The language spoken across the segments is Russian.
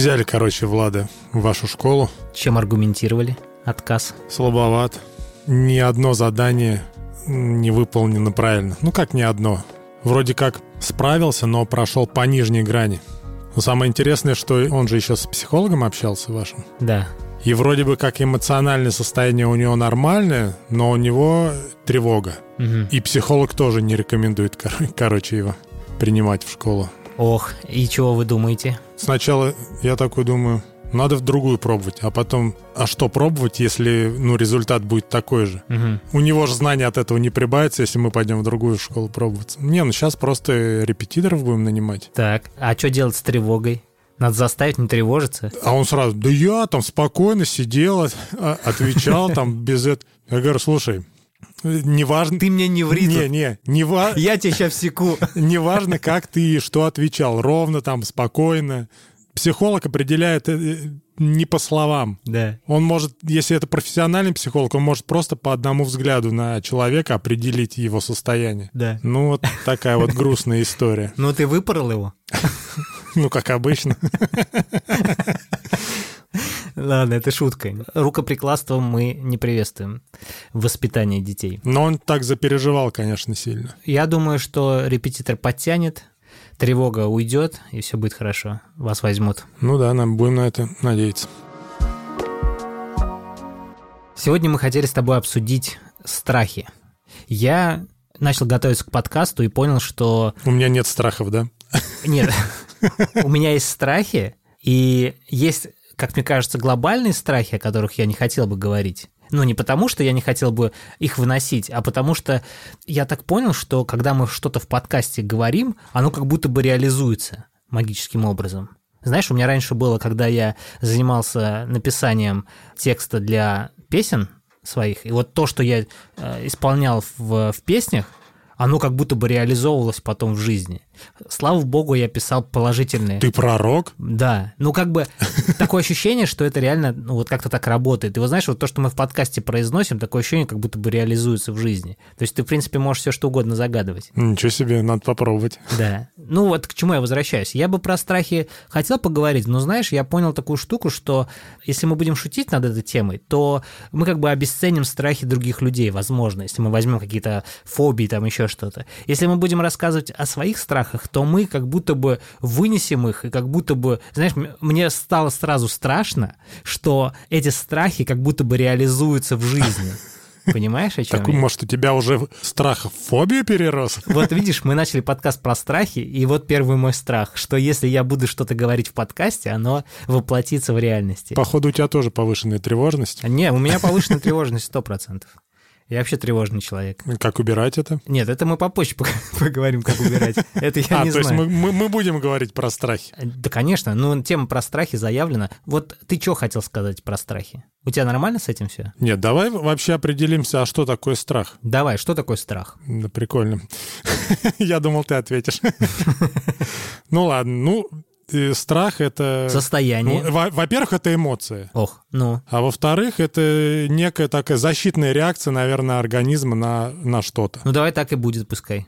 взяли, короче, Влада в вашу школу. Чем аргументировали отказ? Слабоват. Ни одно задание не выполнено правильно. Ну как ни одно? Вроде как справился, но прошел по нижней грани. Но самое интересное, что он же еще с психологом общался вашим. Да. И вроде бы как эмоциональное состояние у него нормальное, но у него тревога. Мгм. И психолог тоже не рекомендует, кор- короче, его принимать в школу. Ох, и чего вы думаете? Сначала я такой думаю, надо в другую пробовать, а потом, а что пробовать, если ну, результат будет такой же? Мгм. У него же знания от этого не прибавится, если мы пойдем в другую школу пробовать. Не, ну сейчас просто репетиторов будем нанимать. Так, а что делать с тревогой? Надо заставить не тревожиться. А он сразу, да я там спокойно сидел, а- отвечал там без этого. Я говорю, слушай, неважно... Ты мне не ври Не, не, не, ва- Я тебя сейчас всеку. неважно, как ты и что отвечал. Ровно там, спокойно. Психолог определяет э, не по словам. Да. Он может, если это профессиональный психолог, он может просто по одному взгляду на человека определить его состояние. Да. Ну, вот такая вот грустная история. Ну ты выпорол его? Ну, как обычно. Ладно, это шутка. Рукоприкладство мы не приветствуем в воспитании детей. Но он так запереживал, конечно, сильно. Я думаю, что репетитор подтянет, тревога уйдет, и все будет хорошо. Вас возьмут. Ну да, нам будем на это надеяться. Сегодня мы хотели с тобой обсудить страхи. Я начал готовиться к подкасту и понял, что У меня нет страхов, да? Нет, у меня есть страхи, и есть, как мне кажется, глобальные страхи, о которых я не хотел бы говорить. Ну, не потому, что я не хотел бы их выносить, а потому что я так понял, что когда мы что-то в подкасте говорим, оно как будто бы реализуется магическим образом. Знаешь, у меня раньше было, когда я занимался написанием текста для песен своих, и вот то, что я э, исполнял в, в песнях, оно как будто бы реализовывалось потом в жизни. Слава богу, я писал положительные. Ты пророк? Да, ну как бы такое ощущение, что это реально ну, вот как-то так работает. И вот знаешь, вот то, что мы в подкасте произносим, такое ощущение, как будто бы реализуется в жизни. То есть ты, в принципе, можешь все что угодно загадывать. Ничего себе, надо попробовать. Да. Ну вот к чему я возвращаюсь. Я бы про страхи хотел поговорить, но знаешь, я понял такую штуку, что если мы будем шутить над этой темой, то мы как бы обесценим страхи других людей, возможно, если мы возьмем какие-то фобии, там еще что-то. Если мы будем рассказывать о своих страхах, то мы как будто бы вынесем их, и как будто бы, знаешь, мне стало сразу страшно, что эти страхи как будто бы реализуются в жизни. Понимаешь, о чем Так, я? может, у тебя уже страх в фобию перерос? Вот видишь, мы начали подкаст про страхи, и вот первый мой страх, что если я буду что-то говорить в подкасте, оно воплотится в реальности. Походу, у тебя тоже повышенная тревожность. Не, у меня повышенная тревожность 100%. Я вообще тревожный человек. Как убирать это? Нет, это мы попозже пог- поговорим, как убирать. Это я а, не то есть знаю. мы, мы- мы будем говорить про страхи. Да, конечно, ну тема про страхи заявлена. Вот ты что хотел сказать про страхи? У тебя нормально с этим все? Нет, давай вообще определимся, а что такое страх? Давай, что такое страх? Да, прикольно. Я думал, ты ответишь. Ну ладно, ну, страх — это... Состояние. Ну, во- Во-первых, это эмоция. Ох, ну, А во-вторых, это некая такая защитная реакция, наверное, организма на, на что-то. ну давай так и будет, пускай.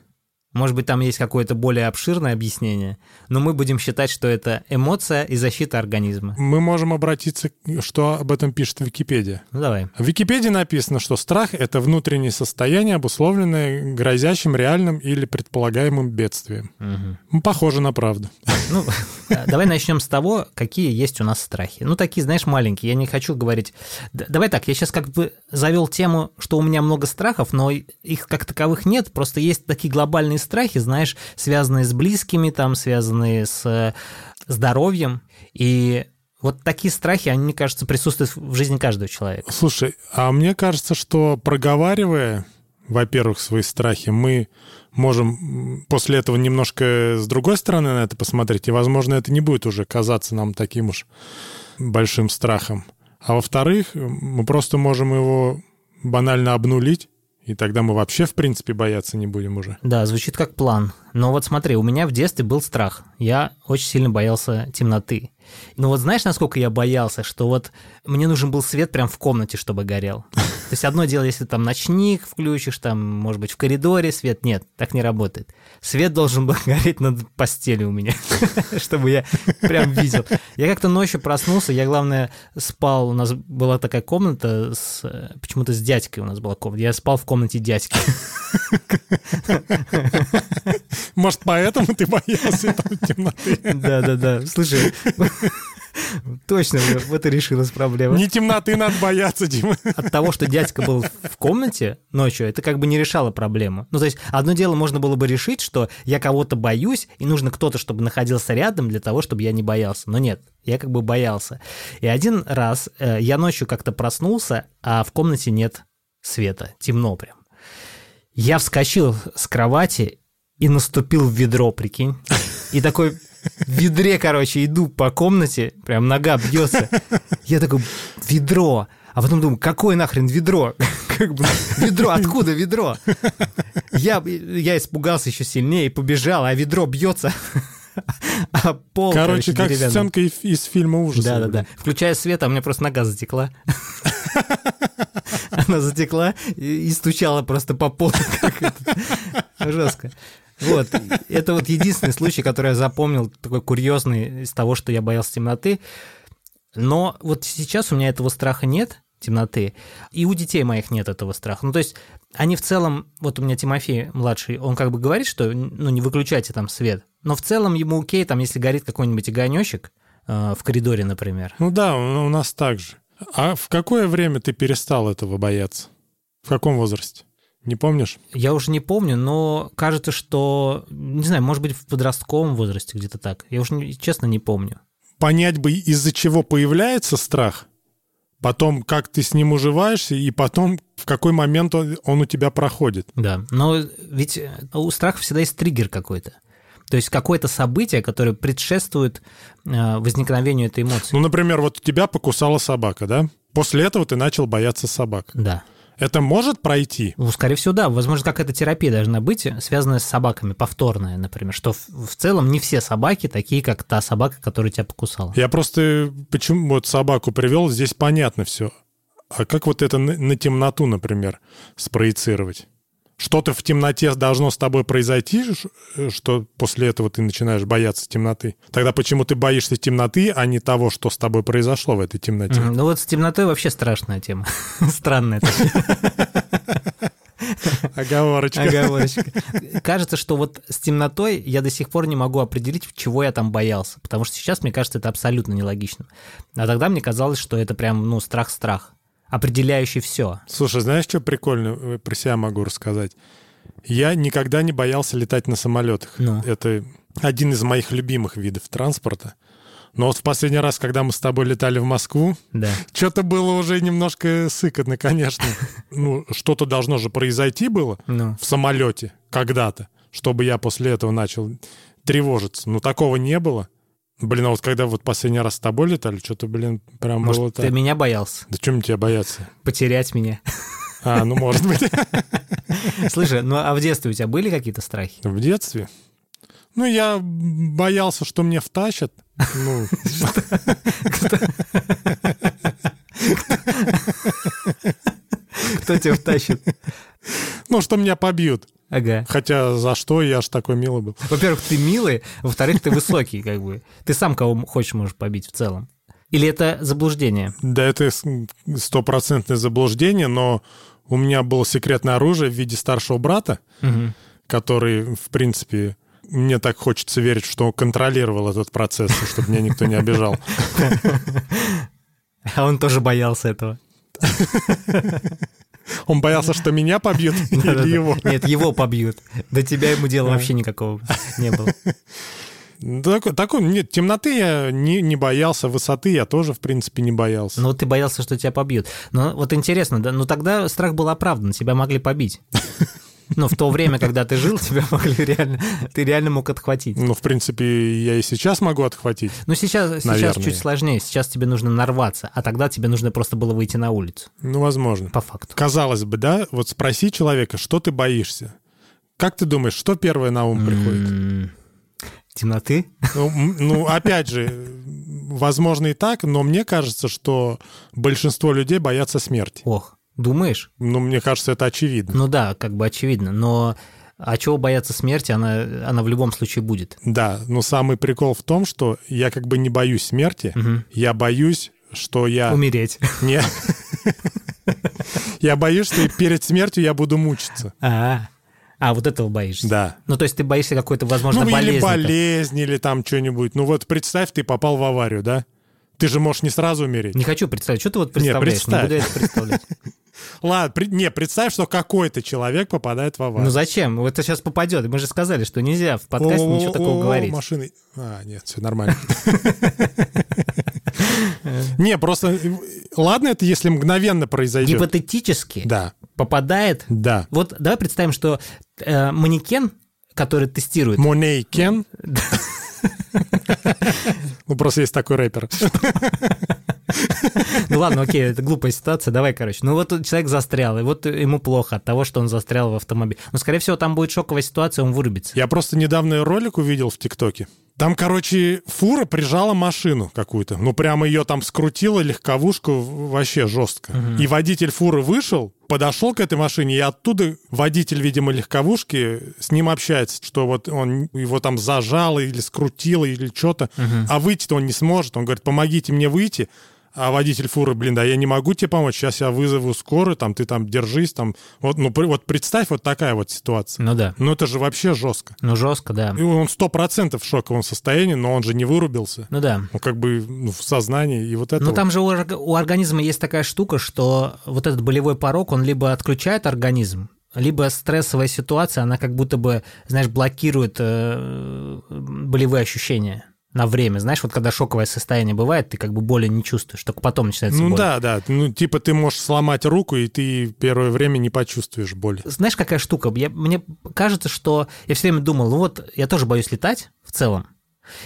Может быть, там есть какое-то более обширное объяснение, но мы будем считать, что это эмоция и защита организма. Мы можем обратиться, что об этом пишет Википедия. Ну давай. В Википедии написано, что страх — это внутреннее состояние, обусловленное грозящим реальным или предполагаемым бедствием. Ну, Похоже на правду. Ну, э, давай начнем с того, какие есть у нас страхи. Ну, такие, знаешь, маленькие. Я не хочу говорить... Давай так, я сейчас как бы завел тему, что у меня много страхов, но их как таковых нет. Просто есть такие глобальные страхи, знаешь, связанные с близкими, там, связанные с э, здоровьем. И вот такие страхи, они, мне кажется, присутствуют в жизни каждого человека. Слушай, а мне кажется, что проговаривая, во-первых, свои страхи, мы можем после этого немножко с другой стороны на это посмотреть, и, возможно, это не будет уже казаться нам таким уж большим страхом. А во-вторых, мы просто можем его банально обнулить, и тогда мы вообще, в принципе, бояться не будем уже. Да, звучит как план. Но вот смотри, у меня в детстве был страх. Я очень сильно боялся темноты. Ну вот знаешь, насколько я боялся, что вот мне нужен был свет прям в комнате, чтобы горел. То есть одно дело, если там ночник включишь, там, может быть, в коридоре свет. Нет, так не работает. Свет должен был гореть над постелью у меня, чтобы я прям видел. Я как-то ночью проснулся, я, главное, спал, у нас была такая комната, с, почему-то с дядькой у нас была комната. Я спал в комнате дядьки. Может, поэтому ты боялся темноты? Да-да-да. Слушай, Точно, вот и решилась проблема. Не темноты надо бояться, Дима. От того, что дядька был в комнате ночью, это как бы не решало проблему. Ну, то есть, одно дело можно было бы решить, что я кого-то боюсь, и нужно кто-то, чтобы находился рядом для того, чтобы я не боялся. Но нет, я как бы боялся. И один раз э, я ночью как-то проснулся, а в комнате нет света, темно прям. Я вскочил с кровати и наступил в ведро, прикинь. И такой в ведре, короче, иду по комнате, прям нога бьется. Я такой, ведро. А потом думаю, какое нахрен ведро? Как бы, ведро, откуда ведро? Я, я испугался еще сильнее и побежал, а ведро бьется. А пол, короче, короче как сценка из фильма ужаса. Да-да-да. Включая свет, а у меня просто нога затекла. Она затекла и, и стучала просто по полу. Жестко. Вот, это вот единственный случай, который я запомнил, такой курьезный из того, что я боялся темноты. Но вот сейчас у меня этого страха нет, темноты, и у детей моих нет этого страха. Ну, то есть они в целом, вот у меня Тимофей младший, он как бы говорит, что, ну, не выключайте там свет, но в целом ему окей, там, если горит какой-нибудь огонечек э, в коридоре, например. Ну да, у нас так же. А в какое время ты перестал этого бояться? В каком возрасте? Не помнишь? Я уже не помню, но кажется, что, не знаю, может быть, в подростковом возрасте где-то так. Я уже, честно, не помню. Понять бы, из-за чего появляется страх, потом как ты с ним уживаешься, и потом в какой момент он, он у тебя проходит. Да, но ведь у страха всегда есть триггер какой-то. То есть какое-то событие, которое предшествует э, возникновению этой эмоции. Ну, например, вот тебя покусала собака, да? После этого ты начал бояться собак. Да. Это может пройти? Ну, скорее всего, да. Возможно, какая-то терапия должна быть, связанная с собаками, повторная, например, что в, в целом не все собаки такие, как та собака, которая тебя покусала. Я просто почему вот собаку привел, здесь понятно все. А как вот это на, на темноту, например, спроецировать? Что-то в темноте должно с тобой произойти, что после этого ты начинаешь бояться темноты. Тогда почему ты боишься темноты, а не того, что с тобой произошло в этой темноте? Ну вот с темнотой вообще страшная тема. Странная. Оговорочка. Оговорочка. Кажется, что вот с темнотой я до сих пор не могу определить, чего я там боялся. Потому что сейчас, мне кажется, это абсолютно нелогично. А тогда мне казалось, что это прям, ну, страх-страх определяющий все. Слушай, знаешь, что прикольно э, про себя могу рассказать? Я никогда не боялся летать на самолетах. Ну. Это один из моих любимых видов транспорта. Но вот в последний раз, когда мы с тобой летали в Москву, да. что-то было уже немножко сыкотно, конечно. Ну, что-то должно же произойти было ну. в самолете когда-то, чтобы я после этого начал тревожиться. Но такого не было. Блин, а вот когда вот последний раз с тобой летали, что-то, блин, прям может, было так. ты меня боялся? Да чем тебя бояться? Потерять меня. А, ну может быть. Слушай, ну а в детстве у тебя были какие-то страхи? В детстве? Ну, я боялся, что мне втащат. Ну... Кто тебя втащит? Ну, что меня побьют. Ага. Хотя за что я ж такой милый был? Во-первых, ты милый, во-вторых, ты высокий, как бы. Ты сам кого хочешь можешь побить в целом. Или это заблуждение? Да, это стопроцентное заблуждение, но у меня было секретное оружие в виде старшего брата, угу. который, в принципе, мне так хочется верить, что контролировал этот процесс, чтобы меня никто не обижал. А он тоже боялся этого. Он боялся, что меня побьют или его? Нет, его побьют. До тебя ему дела вообще никакого не было. Такой, такой, нет, темноты я не, не боялся, высоты я тоже, в принципе, не боялся. Ну, ты боялся, что тебя побьют. Но вот интересно, да, ну тогда страх был оправдан, тебя могли побить. Ну, в то время, когда ты жил, тебя могли реально, ты реально мог отхватить. Ну, в принципе, я и сейчас могу отхватить. Ну, сейчас, сейчас чуть сложнее. Сейчас тебе нужно нарваться, а тогда тебе нужно просто было выйти на улицу. Ну, возможно. По факту. Казалось бы, да, вот спроси человека, что ты боишься. Как ты думаешь, что первое на ум приходит? Темноты? Ну, ну, опять же, возможно и так, но мне кажется, что большинство людей боятся смерти. Ох, Думаешь? Ну, мне кажется, это очевидно. Ну да, как бы очевидно, но а чего бояться смерти, она, она в любом случае будет. Да, но самый прикол в том, что я как бы не боюсь смерти, Мгм. я боюсь, что я... Умереть. Не. Я боюсь, что перед смертью я буду мучиться. А, а вот этого боишься. Да. Ну, то есть ты боишься какой-то, возможно, Ну, или болезни. болезнь, или там что-нибудь. Ну, вот представь, ты попал в аварию, да? Ты же можешь не сразу умереть. Не хочу представить. Что ты вот представляешь? представь. буду я это представлять. Ладно, при- не, представь, что какой-то человек попадает в аварию. Ну зачем? Вот Это сейчас попадет. Мы же сказали, что нельзя в подкасте О, ничего такого о, говорить. Машины. А, нет, все нормально. Не, просто ладно, это если мгновенно произойдет. Гипотетически Да, попадает... да. Вот давай представим, что э, манекен, который тестирует... Моней Кен. Ну, просто есть такой рэпер. Ну ладно, окей, это глупая ситуация, давай, короче. Ну вот человек застрял, и вот ему плохо от того, что он застрял в автомобиле. Но, скорее всего, там будет шоковая ситуация, он вырубится. Я просто недавно ролик увидел в ТикТоке. Там, короче, фура прижала машину какую-то. Ну, прямо ее там скрутила легковушку вообще жестко. И водитель фуры вышел, подошел к этой машине, и оттуда водитель, видимо, легковушки с ним общается, что вот он его там зажал или скрутил, или что-то. А выйти-то он не сможет. Он говорит, помогите мне выйти. А водитель фуры, блин, да я не могу тебе помочь, сейчас я вызову скорую, там ты там держись, там. Вот, ну, при- вот представь вот такая вот ситуация. Ну да. Ну, это же вообще жестко. Ну жестко, да. И он сто процентов в шоковом состоянии, но он же не вырубился. Ну да. Он как бы ну, в сознании, и вот это... Ну вот. там же у, у организма есть такая штука, что вот этот болевой порог, он либо отключает организм, либо стрессовая ситуация, она как будто бы, знаешь, блокирует э, болевые ощущения на время. Знаешь, вот когда шоковое состояние бывает, ты как бы боли не чувствуешь, только потом начинается Ну боль. да, да. Ну, типа ты можешь сломать руку, и ты первое время не почувствуешь боль. Знаешь, какая штука? Я, мне кажется, что я все время думал, ну вот я тоже боюсь летать в целом.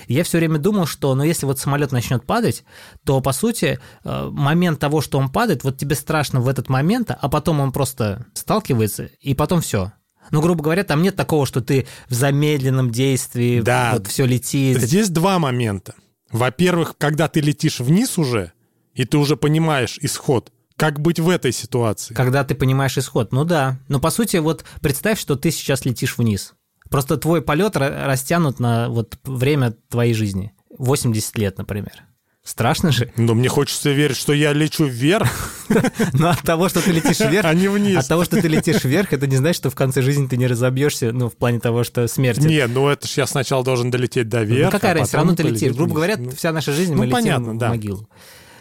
И я все время думал, что, ну, если вот самолет начнет падать, то, по сути, э, момент того, что он падает, вот тебе страшно в этот момент, а потом он просто сталкивается, и потом все. Ну, грубо говоря, там нет такого, что ты в замедленном действии, Да. вот все летит. Здесь два момента. Во-первых, когда ты летишь вниз уже, и ты уже понимаешь исход, как быть в этой ситуации. Когда ты понимаешь исход. Ну да. Но по сути, вот представь, что ты сейчас летишь вниз. Просто твой полет ра- растянут на вот время твоей жизни. 80 лет, например. Страшно же. Но мне хочется верить, что я лечу вверх, Но от того, что ты летишь вверх, а не вниз. от того, что ты летишь вверх, это не значит, что в конце жизни ты не разобьешься, ну, в плане того, что смерть. Не, ну это ж я сначала должен долететь до верха. ну, какая разница, все равно ты летишь. Грубо говоря, Ну, вся наша жизнь, ну, мы летим в могилу.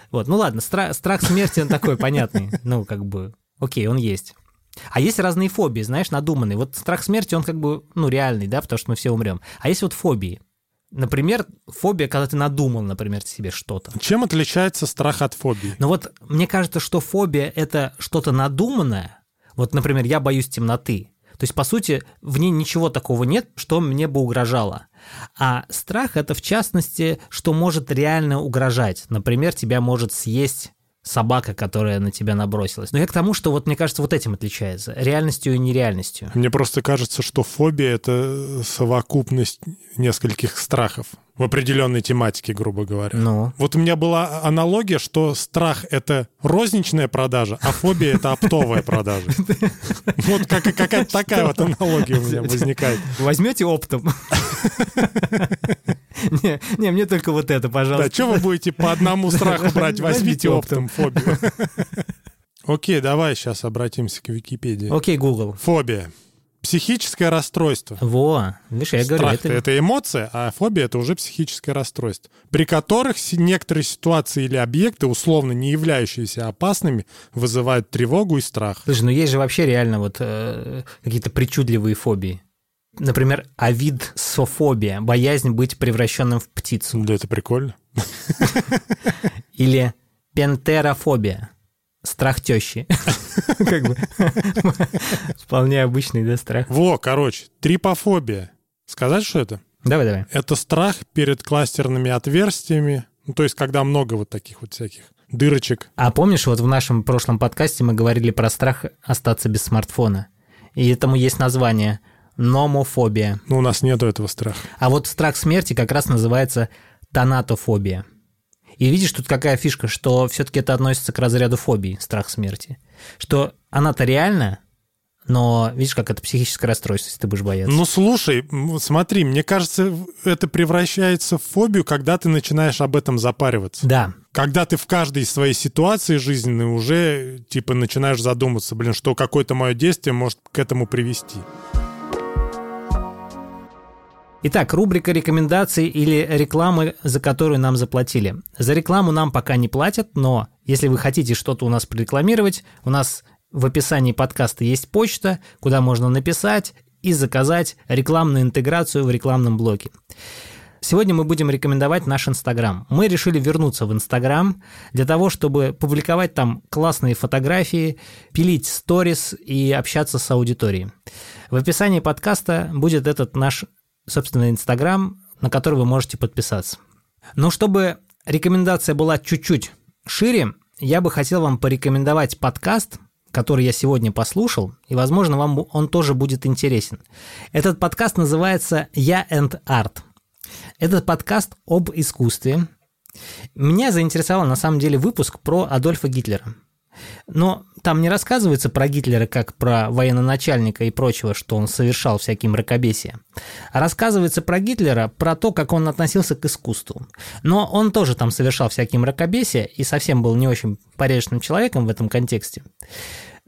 Вот, ну ладно, стра- страх смерти, он такой понятный. Ну, как бы, окей, он есть. А есть разные фобии, знаешь, надуманные. Вот страх смерти, он как бы, ну, реальный, да, потому что мы все умрем. А есть вот фобии. Например, фобия, когда ты надумал, например, себе что-то. Чем отличается страх от фобии? Но вот мне кажется, что фобия — это что-то надуманное. Вот, например, я боюсь темноты. То есть, по сути, в ней ничего такого нет, что мне бы угрожало. А страх — это, в частности, что может реально угрожать. Например, тебя может съесть собака, которая на тебя набросилась. Но я к тому, что вот мне кажется, вот этим отличается. Реальностью и нереальностью. Мне просто кажется, что фобия — это совокупность нескольких страхов в определенной тематике, грубо говоря. Ну, Вот у меня была аналогия, что страх — это розничная продажа, а фобия — это оптовая продажа. Вот как- какая-то такая вот аналогия у меня возникает. возьмете оптом. Не, не, мне только вот это, Да, пожалуйста. что вы будете по одному страху брать? Возьмите оптом фобию. Окей, давай сейчас обратимся к Википедии. Окей, Google. Фобия. Психическое расстройство. Во, видишь, я говорю, Страх-то это... это эмоция, а фобия это уже психическое расстройство, при которых некоторые ситуации или объекты, условно не являющиеся опасными, вызывают тревогу и страх. Слушай, ну есть же вообще реально вот э, какие-то причудливые фобии. Например, авидсофобия, боязнь быть превращенным в птицу. Да, это прикольно. Или пентерофобия, страх тещи. Как бы вполне обычный, да, страх. Во, короче, трипофобия. Сказать, что это? Давай, давай. Это страх перед кластерными отверстиями, ну, то есть когда много вот таких вот всяких дырочек. А помнишь, вот в нашем прошлом подкасте мы говорили про страх остаться без смартфона. И этому есть название номофобия. Ну, у нас нету этого страха. А вот страх смерти как раз называется тонатофобия. И видишь, тут какая фишка, что все-таки это относится к разряду фобии, страх смерти. Что она-то реальна, но видишь, как это психическое расстройство, если ты будешь бояться. Ну, слушай, смотри, мне кажется, это превращается в фобию, когда ты начинаешь об этом запариваться. Да. Когда ты в каждой своей ситуации жизненной уже, типа, начинаешь задуматься, блин, что какое-то мое действие может к этому привести. Итак, рубрика рекомендаций или рекламы, за которую нам заплатили. За рекламу нам пока не платят, но если вы хотите что-то у нас прорекламировать, у нас в описании подкаста есть почта, куда можно написать и заказать рекламную интеграцию в рекламном блоке. Сегодня мы будем рекомендовать наш Инстаграм. Мы решили вернуться в Инстаграм для того, чтобы публиковать там классные фотографии, пилить сторис и общаться с аудиторией. В описании подкаста будет этот наш, собственный Инстаграм, на который вы можете подписаться. Но чтобы рекомендация была чуть-чуть шире, я бы хотел вам порекомендовать подкаст, который я сегодня послушал, и, возможно, вам он тоже будет интересен. Этот подкаст называется «Я and Art». Этот подкаст об искусстве. Меня заинтересовал, на самом деле, выпуск про Адольфа Гитлера. Но там не рассказывается про Гитлера как про военноначальника и прочего, что он совершал всякие мракобесия. А рассказывается про Гитлера, про то, как он относился к искусству. Но он тоже там совершал всякие мракобесия и совсем был не очень порядочным человеком в этом контексте.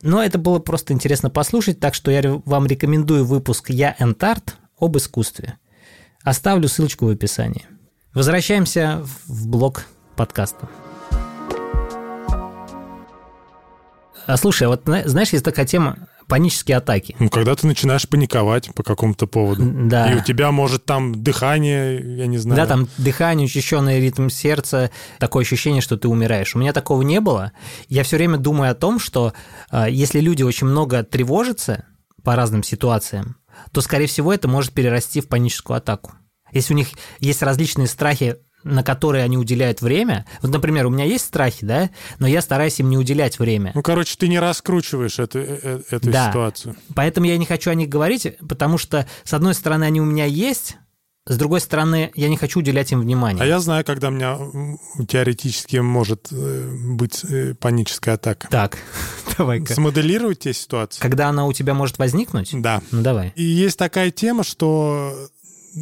Но это было просто интересно послушать, так что я вам рекомендую выпуск «Я Энтарт» об искусстве. Оставлю ссылочку в описании. Возвращаемся в блок подкаста. А слушай, а вот знаешь, есть такая тема панические атаки. Ну, когда ты начинаешь паниковать по какому-то поводу. Да. И у тебя может там дыхание, я не знаю. Да, там дыхание, учащенный ритм сердца, такое ощущение, что ты умираешь. У меня такого не было. Я все время думаю о том, что э, если люди очень много тревожатся по разным ситуациям, то, скорее всего, это может перерасти в паническую атаку. Если у них есть различные страхи на которые они уделяют время. Вот, например, у меня есть страхи, да, но я стараюсь им не уделять время. Ну, короче, ты не раскручиваешь эту, э, э, эту да. ситуацию. Поэтому я не хочу о них говорить, потому что, с одной стороны, они у меня есть, с другой стороны, я не хочу уделять им внимание. А я знаю, когда у меня теоретически может э, быть паническая атака. Так, давай-ка. Смоделировать те ситуации. Когда она у тебя может возникнуть? Да. Ну, давай. И есть такая тема, что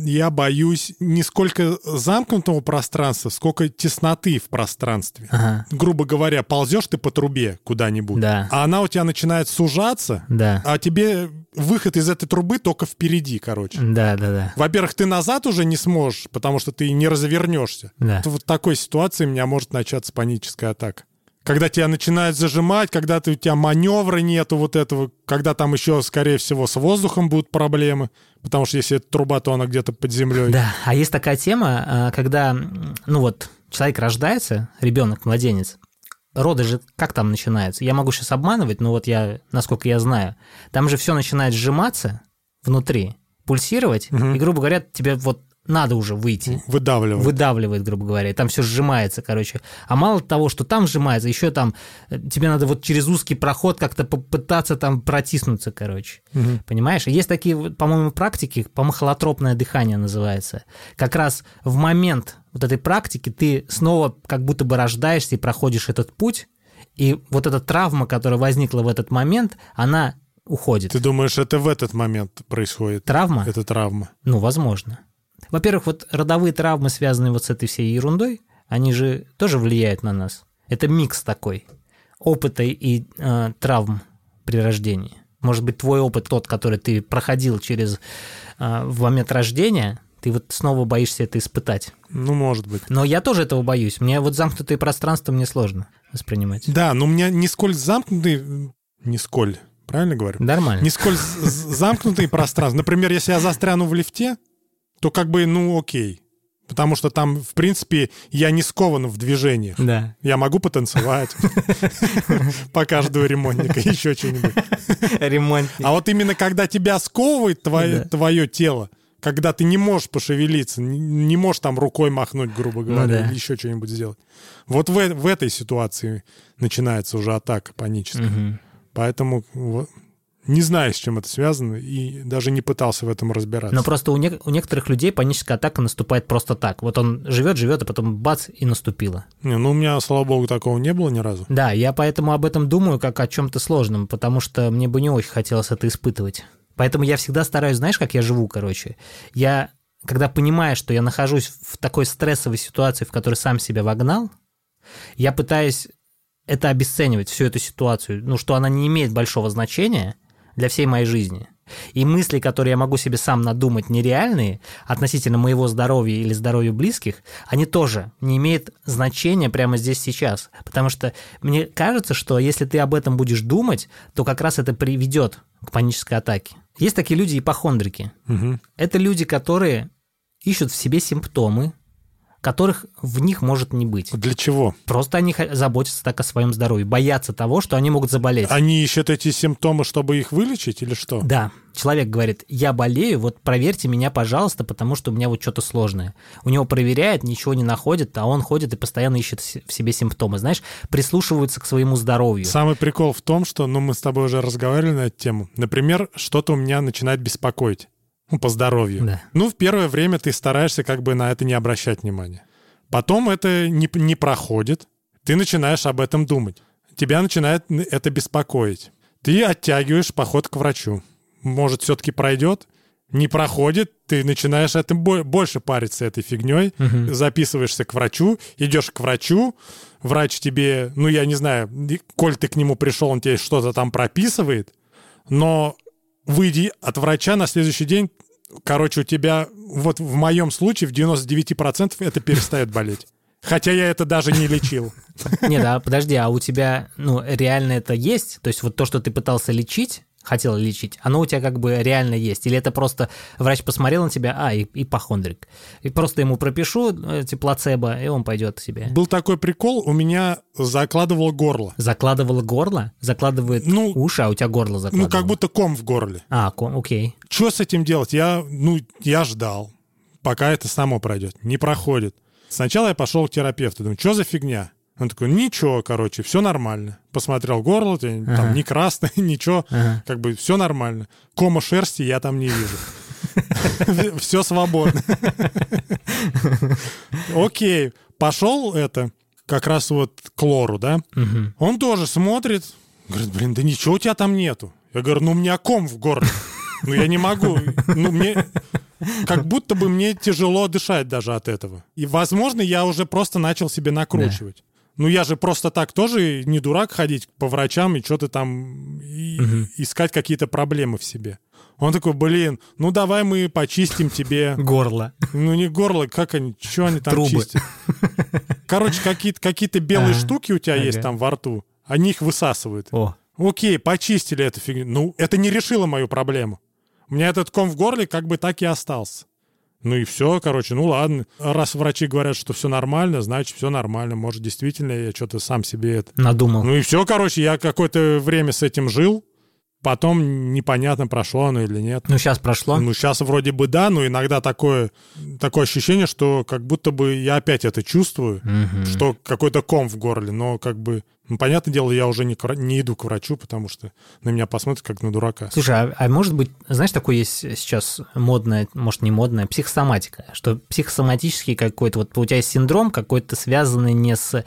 я боюсь не сколько замкнутого пространства, сколько тесноты в пространстве. Ага. Грубо говоря, ползешь ты по трубе куда-нибудь, Да. а она у тебя начинает сужаться, Да. а тебе выход из этой трубы только впереди, короче. Да, да, да. Во-первых, ты назад уже не сможешь, потому что ты не развернешься. Да. Вот в такой ситуации у меня может начаться паническая атака. Когда тебя начинают зажимать, когда ты, у тебя маневра нету вот этого, когда там еще, скорее всего, с воздухом будут проблемы, потому что если это труба, то она где-то под землей. Да, а есть такая тема, а, когда, ну вот, человек рождается, ребенок, младенец, роды же как там начинаются? Я могу сейчас обманывать, но вот я, насколько я знаю, там же все начинает сжиматься внутри, пульсировать, Мгм. и, грубо говоря, тебе вот надо уже выйти. Выдавливает. Выдавливает, грубо говоря, и там все сжимается, короче. А мало того, что там сжимается, еще там э, тебе надо вот через узкий проход как-то попытаться там протиснуться, короче. Мгм. Понимаешь? И Есть такие, по-моему, практики, по-моему, холотропное дыхание называется. Как раз в момент вот этой практики ты снова как будто бы рождаешься и проходишь этот путь, и вот эта травма, которая возникла в этот момент, она уходит. Ты думаешь, это в этот момент происходит? Травма? Это травма. Ну, возможно. Во-первых, вот родовые травмы, связанные вот с этой всей ерундой, они же тоже влияют на нас. Это микс такой опыта и э, травм при рождении. Может быть, твой опыт тот, который ты проходил через э, в момент рождения, ты вот снова боишься это испытать. Ну, может быть. Но я тоже этого боюсь. Мне вот замкнутые пространства мне сложно воспринимать. Да, но у меня не сколь замкнутый... Не сколь, правильно говорю? Нормально. Не сколь замкнутые пространства. Например, если я застряну в лифте, то как бы, ну, окей. Потому что там, в принципе, я не скован в движениях. Да. Я могу потанцевать, пока жду ремонтника, еще что-нибудь. А вот именно когда тебя сковывает твое, тело, когда ты не можешь пошевелиться, не- можешь там рукой махнуть, грубо говоря, Ну да. или еще что-нибудь сделать. Вот в, в этой ситуации начинается уже атака паническая. Поэтому вот, Не знаю, с чем это связано, и даже не пытался в этом разбираться. Но просто у, не- у некоторых людей паническая атака наступает просто так. Вот он живет, живет, а потом бац, и наступила. Не, ну, у меня, слава богу, такого не было ни разу. Да, я поэтому об этом думаю как о чем-то сложном, потому что мне бы не очень хотелось это испытывать. Поэтому я всегда стараюсь, знаешь, как я живу, короче. Я, когда понимаю, что я нахожусь в такой стрессовой ситуации, в которой сам себя вогнал, я пытаюсь это обесценивать, всю эту ситуацию, ну, что она не имеет большого значения для всей моей жизни. И мысли, которые я могу себе сам надумать, нереальные, относительно моего здоровья или здоровья близких, они тоже не имеют значения прямо здесь сейчас. Потому что мне кажется, что если ты об этом будешь думать, то как раз это приведет к панической атаке. Есть такие люди ипохондрики. Мгм. Это люди, которые ищут в себе симптомы, которых в них может не быть. Для чего? Просто они заботятся так о своем здоровье, боятся того, что они могут заболеть. Они ищут эти симптомы, чтобы их вылечить или что? Да, человек говорит, я болею, вот проверьте меня, пожалуйста, потому что у меня вот что-то сложное. У него проверяет, ничего не находит, а он ходит и постоянно ищет в себе симптомы, знаешь, прислушиваются к своему здоровью. Самый прикол в том, что, ну, мы с тобой уже разговаривали на эту тему. Например, что-то у меня начинает беспокоить. Ну, по здоровью. Да. Ну, в первое время ты стараешься как бы на это не обращать внимания. Потом это не, не проходит, ты начинаешь об этом думать. Тебя начинает это беспокоить. Ты оттягиваешь поход к врачу. Может, все-таки пройдет? Не проходит, ты начинаешь бо- больше париться этой фигней, записываешься к врачу, идешь к врачу, врач тебе, ну я не знаю, коль ты к нему пришел, он тебе что-то там прописывает, но выйди от врача на следующий день, короче, у тебя, вот в моем случае, в 99% это перестает болеть. Хотя я это даже не лечил. Не, да, подожди, а у тебя, ну, реально это есть? То есть вот то, что ты пытался лечить, хотел лечить, оно у тебя как бы реально есть? Или это просто врач посмотрел на тебя, а, и, ипохондрик. И просто ему пропишу эти плацебо, и он пойдет себе. Был такой прикол, у меня закладывало горло. Закладывало горло? Закладывает Ну, уши, а у тебя горло Ну, закладывало? как будто ком в горле. А, ко- окей. Что с этим делать? Я, ну, я ждал, пока это само пройдет. Не проходит. Сначала я пошел к терапевту, думаю, что за фигня? Он такой, ничего, короче, все нормально. Посмотрел горло, там Ага. не красное, ничего, Ага. как бы все нормально. Кома шерсти я там не вижу. Все свободно. Окей, пошел это, как раз вот к лору, да? Он тоже смотрит, говорит, блин, да ничего у тебя там нету. Я говорю, ну у меня ком в горле. Ну я не могу. Ну мне... Как будто бы мне тяжело дышать даже от этого. И, возможно, я уже просто начал себе накручивать. Ну я же просто так тоже не дурак ходить по врачам и что-то там и- искать какие-то проблемы в себе. Он такой, блин, ну давай мы почистим тебе Горло. ну, не горло, как они, что они там Трубы. чистят? Короче, какие-то какие белые Ага. штуки у тебя есть Ага. там во рту, они их высасывают. О, Окей, почистили эту фигню. Ну, это не решило мою проблему. У меня этот ком в горле как бы так и остался. Ну и все, короче, ну ладно. Раз врачи говорят, что все нормально, значит, все нормально. Может, действительно, я что-то сам себе это... надумал. Ну и все, короче, я какое-то время с этим жил. Потом непонятно, прошло оно или нет. Ну, сейчас прошло. Ну, сейчас вроде бы да, но иногда такое, такое ощущение, что как будто бы я опять это чувствую, Мгм. что какой-то ком в горле, но как бы, ну, понятное дело, я уже не, не иду к врачу, потому что на меня посмотрят как на дурака. Слушай, а, а может быть, знаешь, такое есть сейчас модная, может, не модная, психосоматика, что психосоматический какой-то, вот у тебя есть синдром какой-то связанный не с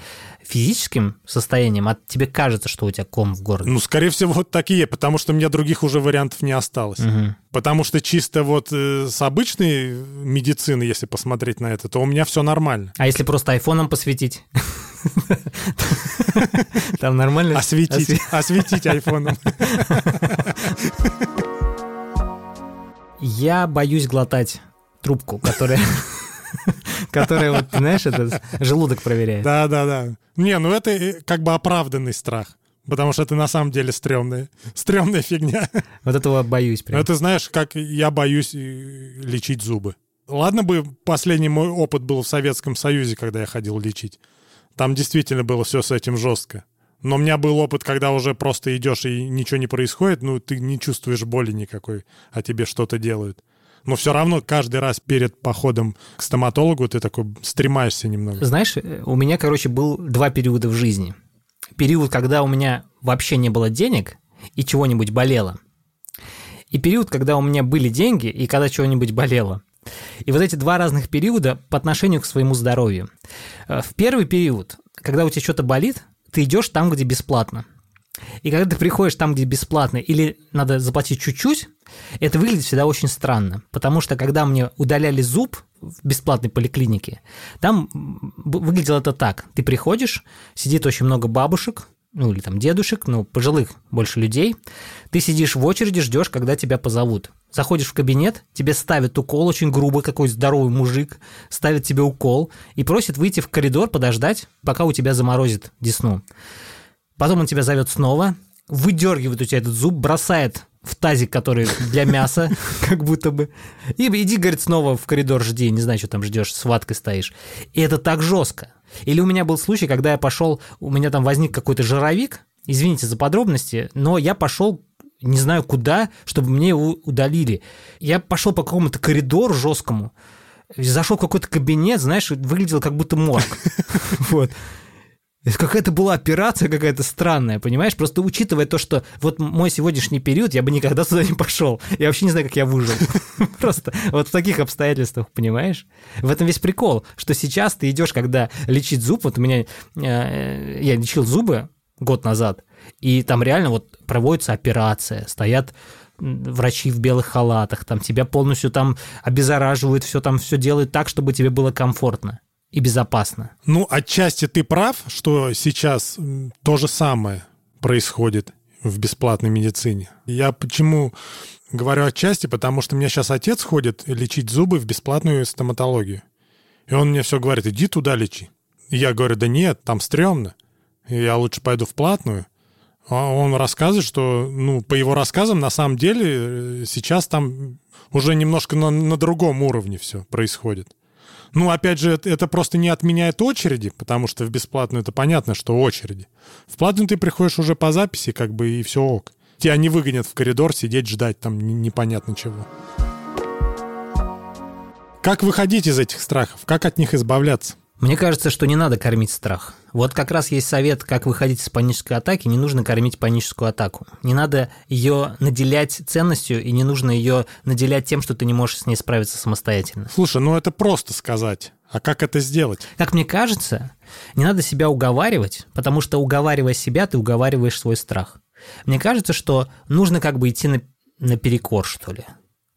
физическим состоянием, а тебе кажется, что у тебя ком в горле. Ну, скорее всего, вот такие, потому что у меня других уже вариантов не осталось. Мгм. Потому что чисто вот э, с обычной медицины, если посмотреть на это, то у меня все нормально. А если просто айфоном посветить? Там нормально? Осветить, осве- осветить айфоном. Я боюсь глотать трубку, которая... Которая, вот, знаешь, это желудок проверяет. Да, да, да. Не, ну это э, как бы оправданный страх. Потому что это на самом деле стрёмная, стрёмная фигня. Вот этого боюсь Но прям. это знаешь, как я боюсь э, лечить зубы. Ладно бы последний мой опыт был в Советском Союзе, когда я ходил лечить. Там действительно было все с этим жестко. Но у меня был опыт, когда уже просто идешь и ничего не происходит, ну ты не чувствуешь боли никакой, а тебе что-то делают. Но все равно каждый раз перед походом к стоматологу ты такой стремаешься немного. Знаешь, э, у меня, короче, был два периода в жизни. Период, когда у меня вообще не было денег и чего-нибудь болело. и период, когда у меня были деньги и когда чего-нибудь болело. И вот эти два разных периода по отношению к своему здоровью. Э, в первый период, когда у тебя что-то болит, ты идешь там, где бесплатно. И когда ты приходишь там, где бесплатно, или надо заплатить чуть-чуть, это выглядит всегда очень странно. Потому что когда мне удаляли зуб в бесплатной поликлинике, там выглядело это так. Ты приходишь, сидит очень много бабушек, ну или там дедушек, ну пожилых больше людей, ты сидишь в очереди, ждешь, когда тебя позовут. Заходишь в кабинет, тебе ставят укол, очень грубый какой здоровый мужик, ставит тебе укол и просит выйти в коридор, подождать, пока у тебя заморозит десну. Потом он тебя зовет снова, выдергивает у тебя этот зуб, бросает в тазик, который для мяса, как будто бы. И иди, говорит, снова в коридор жди, не знаю, что там ждешь, с ваткой стоишь. И это так жестко. Или у меня был случай, когда я пошел, у меня там возник какой-то жировик, извините за подробности, но я пошел не знаю куда, чтобы мне его удалили. Я пошел по какому-то коридору жесткому, зашел в какой-то кабинет, знаешь, выглядел как будто морг. Вот. Какая-то была операция какая-то странная, понимаешь? Просто учитывая то, что вот мой сегодняшний период, я бы никогда туда не пошел. Я вообще не знаю, как я выжил. Просто вот в таких обстоятельствах, понимаешь? В этом весь прикол, что сейчас ты идешь, когда лечить зуб, вот у меня, э, я лечил зубы год назад, и там реально вот проводится операция, стоят врачи в белых халатах, там тебя полностью там обеззараживают, все там все делают так, чтобы тебе было комфортно и безопасно. Ну, отчасти ты прав, что сейчас то же самое происходит в бесплатной медицине. Я почему говорю отчасти, потому что у меня сейчас отец ходит лечить зубы в бесплатную стоматологию. И он мне все говорит, иди туда лечи. И я говорю, да нет, там стрёмно. Я лучше пойду в платную. А он рассказывает, что, ну, по его рассказам, на самом деле, э, сейчас там уже немножко на, на другом уровне все происходит. Ну, опять же, это, просто не отменяет очереди, потому что в бесплатную это понятно, что очереди. В платную ты приходишь уже по записи, как бы, и все ок. Тебя не выгонят в коридор сидеть, ждать там непонятно чего. Как выходить из этих страхов? Как от них избавляться? Мне кажется, что не надо кормить страх. Вот как раз есть совет, как выходить из панической атаки. Не нужно кормить паническую атаку. Не надо ее наделять ценностью и не нужно ее наделять тем, что ты не можешь с ней справиться самостоятельно. Слушай, ну это просто сказать. А как это сделать? Как мне кажется, не надо себя уговаривать, потому что уговаривая себя, ты уговариваешь свой страх. Мне кажется, что нужно как бы идти на, на перекор, что ли.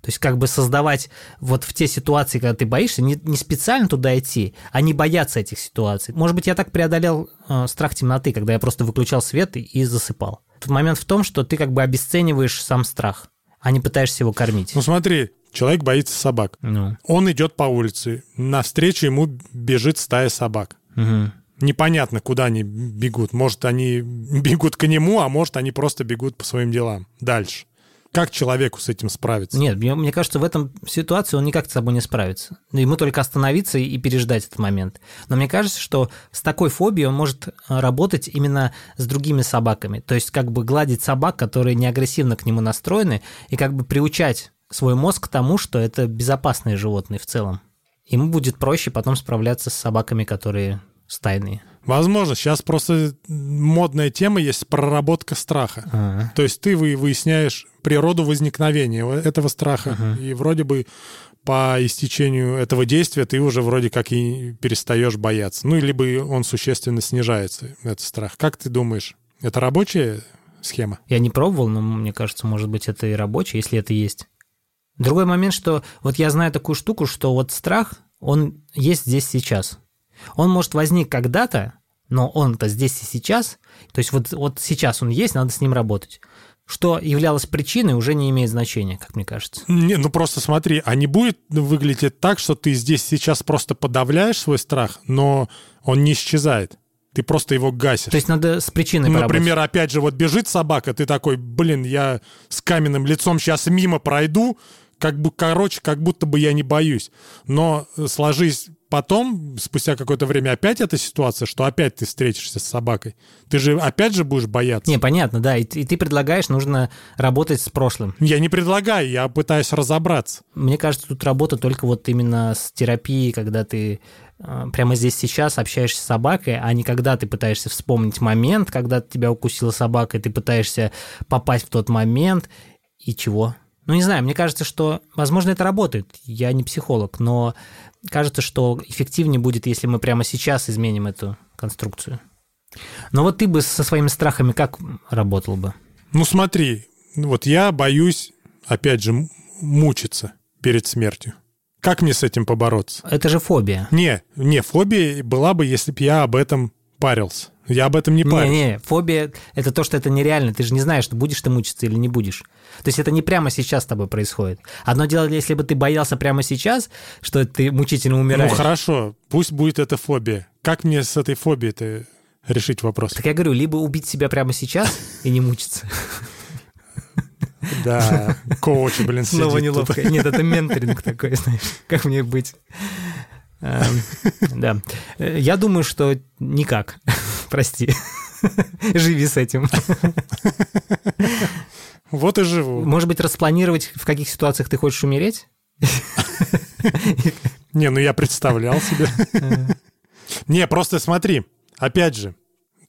То есть как бы создавать вот в те ситуации, когда ты боишься, не, не специально туда идти, а не бояться этих ситуаций. Может быть, я так преодолел э, страх темноты, когда я просто выключал свет и, и засыпал. Тут момент в том, что ты как бы обесцениваешь сам страх, а не пытаешься его кормить. Ну смотри, человек боится собак. Ну. Он идет по улице, навстречу ему бежит стая собак. Угу. Непонятно, куда они бегут. Может, они бегут к нему, а может, они просто бегут по своим делам. Дальше. Как человеку с этим справиться? Нет, мне, мне кажется, в этом ситуации он никак с собой не справится. Ему только остановиться и переждать этот момент. Но мне кажется, что с такой фобией он может э, работать именно с другими собаками. То есть как бы гладить собак, которые не агрессивно к нему настроены, и как бы приучать свой мозг к тому, что это безопасные животные в целом. Ему будет проще потом справляться с собаками, которые стайные. Возможно, сейчас просто модная тема есть проработка страха. А-а. То есть ты выясняешь природу возникновения этого страха, а-а. и вроде бы по истечению этого действия ты уже вроде как и перестаешь бояться. Ну, либо он существенно снижается, этот страх. Как ты думаешь, это рабочая схема? Я не пробовал, но мне кажется, может быть, это и рабочая, если это есть. Другой момент, что вот я знаю такую штуку, что вот страх, он есть здесь сейчас. Он может возник когда-то, но он-то здесь и сейчас, то есть вот, вот сейчас он есть, надо с ним работать. Что являлось причиной, уже не имеет значения, как мне кажется. Не, ну просто смотри, а не будет выглядеть так, что ты здесь сейчас просто подавляешь свой страх, но он не исчезает. Ты просто его гасишь. То есть надо с причиной Например, опять же, вот бежит собака, ты такой, блин, я с каменным лицом сейчас мимо пройду, как бы, короче, как будто бы я не боюсь. Но сложись потом, спустя какое-то время, опять эта ситуация, что опять ты встретишься с собакой. Ты же опять же будешь бояться. Не, понятно, да. И, и ты предлагаешь, нужно работать с прошлым. Я не предлагаю, я пытаюсь разобраться. Мне кажется, тут работа только вот именно с терапией, когда ты э, прямо здесь сейчас общаешься с собакой, а не когда ты пытаешься вспомнить момент, когда тебя укусила собака, и ты пытаешься попасть в тот момент, и чего? Ну, не знаю, мне кажется, что, возможно, это работает. Я не психолог, но кажется, что эффективнее будет, если мы прямо сейчас изменим эту конструкцию. Но вот ты бы со своими страхами как работал бы? Ну, смотри, вот я боюсь, опять же, мучиться перед смертью. Как мне с этим побороться? Это же фобия. Не, не, фобия была бы, если бы я об этом парился. Я об этом не парюсь. Не-не, фобия — это то, что это нереально. Ты же не знаешь, будешь ты мучиться или не будешь. То есть это не прямо сейчас с тобой происходит. Одно дело, если бы ты боялся прямо сейчас, что ты мучительно умираешь. Ну хорошо, пусть будет это фобия. Как мне с этой фобией-то решить вопрос? Так я говорю, либо убить себя прямо сейчас и не мучиться. Да, коуч, блин, сидит Снова неловко. Нет, это менторинг такой, знаешь, как мне быть. Эм, да. Я думаю, что никак. Прости. Живи с этим. Вот и живу. Может быть, распланировать, в каких ситуациях ты хочешь умереть? Не, ну я представлял себе. Не, просто смотри, опять же,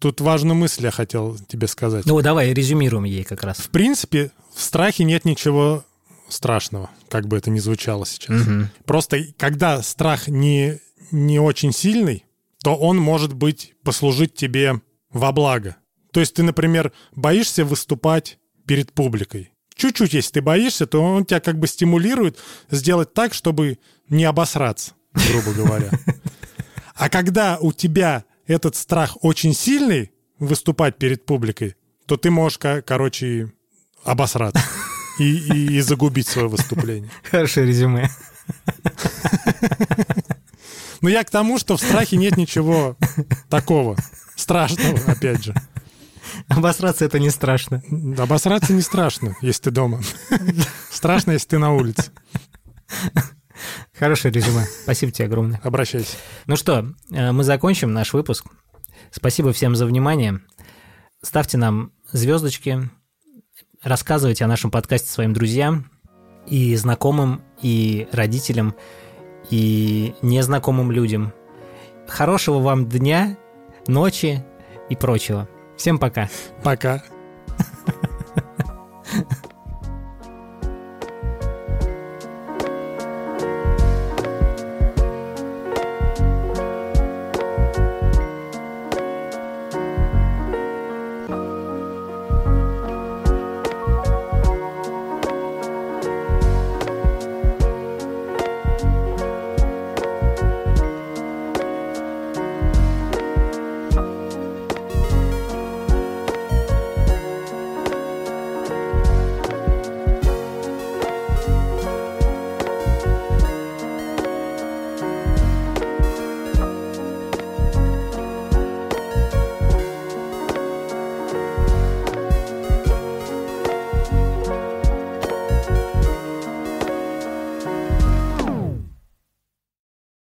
тут важную мысль я хотел тебе сказать. Ну, давай резюмируем ей как раз. В принципе, в страхе нет ничего страшного, как бы это ни звучало сейчас. Мгм. Просто когда страх не, не очень сильный, то он может быть послужить тебе во благо. То есть ты, например, боишься выступать перед публикой. Чуть-чуть, если ты боишься, то он тебя как бы стимулирует сделать так, чтобы не обосраться, грубо говоря. А когда у тебя этот страх очень сильный, выступать перед публикой, то ты можешь, ко- короче, обосраться и, и- и загубить свое выступление. Хорошее резюме. Но я к тому, что в страхе нет ничего такого страшного, опять же. Обосраться это не страшно. Обосраться не страшно, если ты дома. Страшно, если ты на улице. Хорошее резюме. Спасибо тебе огромное. Обращайся. Ну что, э, мы закончим наш выпуск. Спасибо всем за внимание. Ставьте нам звездочки, рассказывайте о нашем подкасте своим друзьям и знакомым, и родителям, и незнакомым людям. Хорошего вам дня, ночи и прочего. Всем пока. Пока.